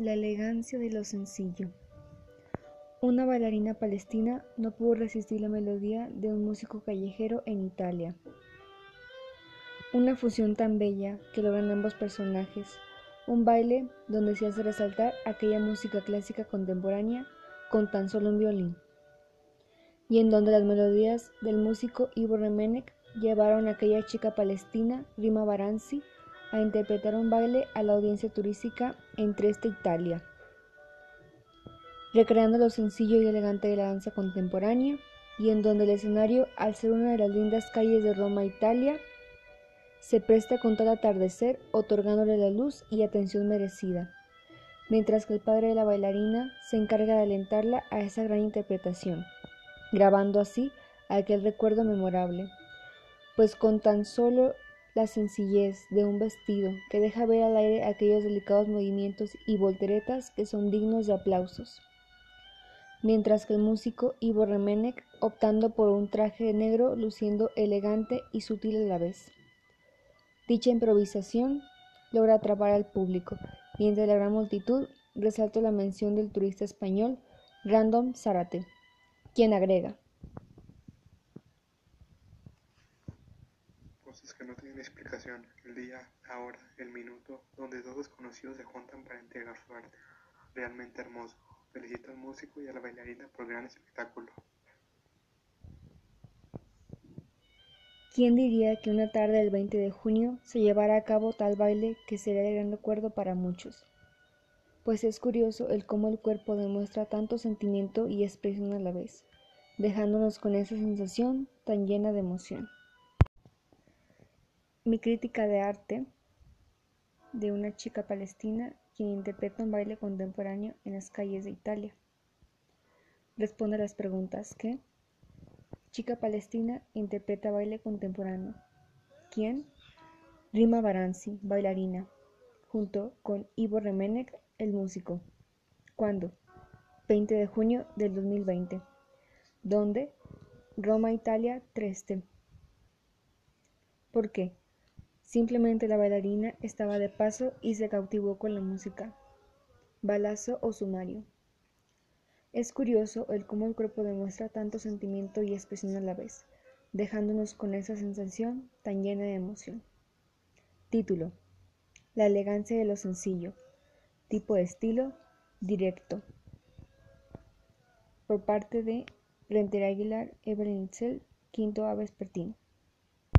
La elegancia de lo sencillo. Una bailarina palestina no pudo resistir la melodía de un músico callejero en Italia. Una fusión tan bella que logran ambos personajes, un baile donde se hace resaltar aquella música clásica contemporánea con tan solo un violín, y en donde las melodías del músico Ivo Remenek llevaron a aquella chica palestina, Rima Baranzi, a interpretar un baile a la audiencia turística entre esta Italia, recreando lo sencillo y elegante de la danza contemporánea, y en donde el escenario, al ser una de las lindas calles de Roma, Italia, se presta con tal atardecer, otorgándole la luz y atención merecida, mientras que el padre de la bailarina se encarga de alentarla a esa gran interpretación, grabando así aquel recuerdo memorable, pues con tan solo la sencillez de un vestido que deja ver al aire aquellos delicados movimientos y volteretas que son dignos de aplausos. Mientras que el músico Ivo Remenek, optando por un traje negro luciendo elegante y sutil a la vez. Dicha improvisación logra atrapar al público y entre la gran multitud resalta la mención del turista español Random Zárate, quien agrega que no tienen explicación, el día, la hora, el minuto, donde dos desconocidos se juntan para entregar su arte. Realmente hermoso. Felicito al músico y a la bailarina por el gran espectáculo. ¿Quién diría que una tarde del 20 de junio se llevara a cabo tal baile que sería de gran recuerdo para muchos? Pues es curioso el cómo el cuerpo demuestra tanto sentimiento y expresión a la vez, dejándonos con esa sensación tan llena de emoción. Mi crítica de arte de una chica palestina quien interpreta un baile contemporáneo en las calles de Italia. Responde a las preguntas que Chica palestina interpreta baile contemporáneo. ¿Quién? Rima Baranzi, bailarina, junto con Ivo Remenek, el músico. ¿Cuándo? 20 de junio del 2020. ¿Dónde? Roma, Italia, Treste. ¿Por qué? Simplemente la bailarina estaba de paso y se cautivó con la música. Balazo o sumario. Es curioso el cómo el cuerpo demuestra tanto sentimiento y expresión a la vez, dejándonos con esa sensación tan llena de emoción. Título. La elegancia de lo sencillo. Tipo de estilo. Directo. Por parte de Renter Aguilar, Evelyn Itzel, Quinto Aves Pertín.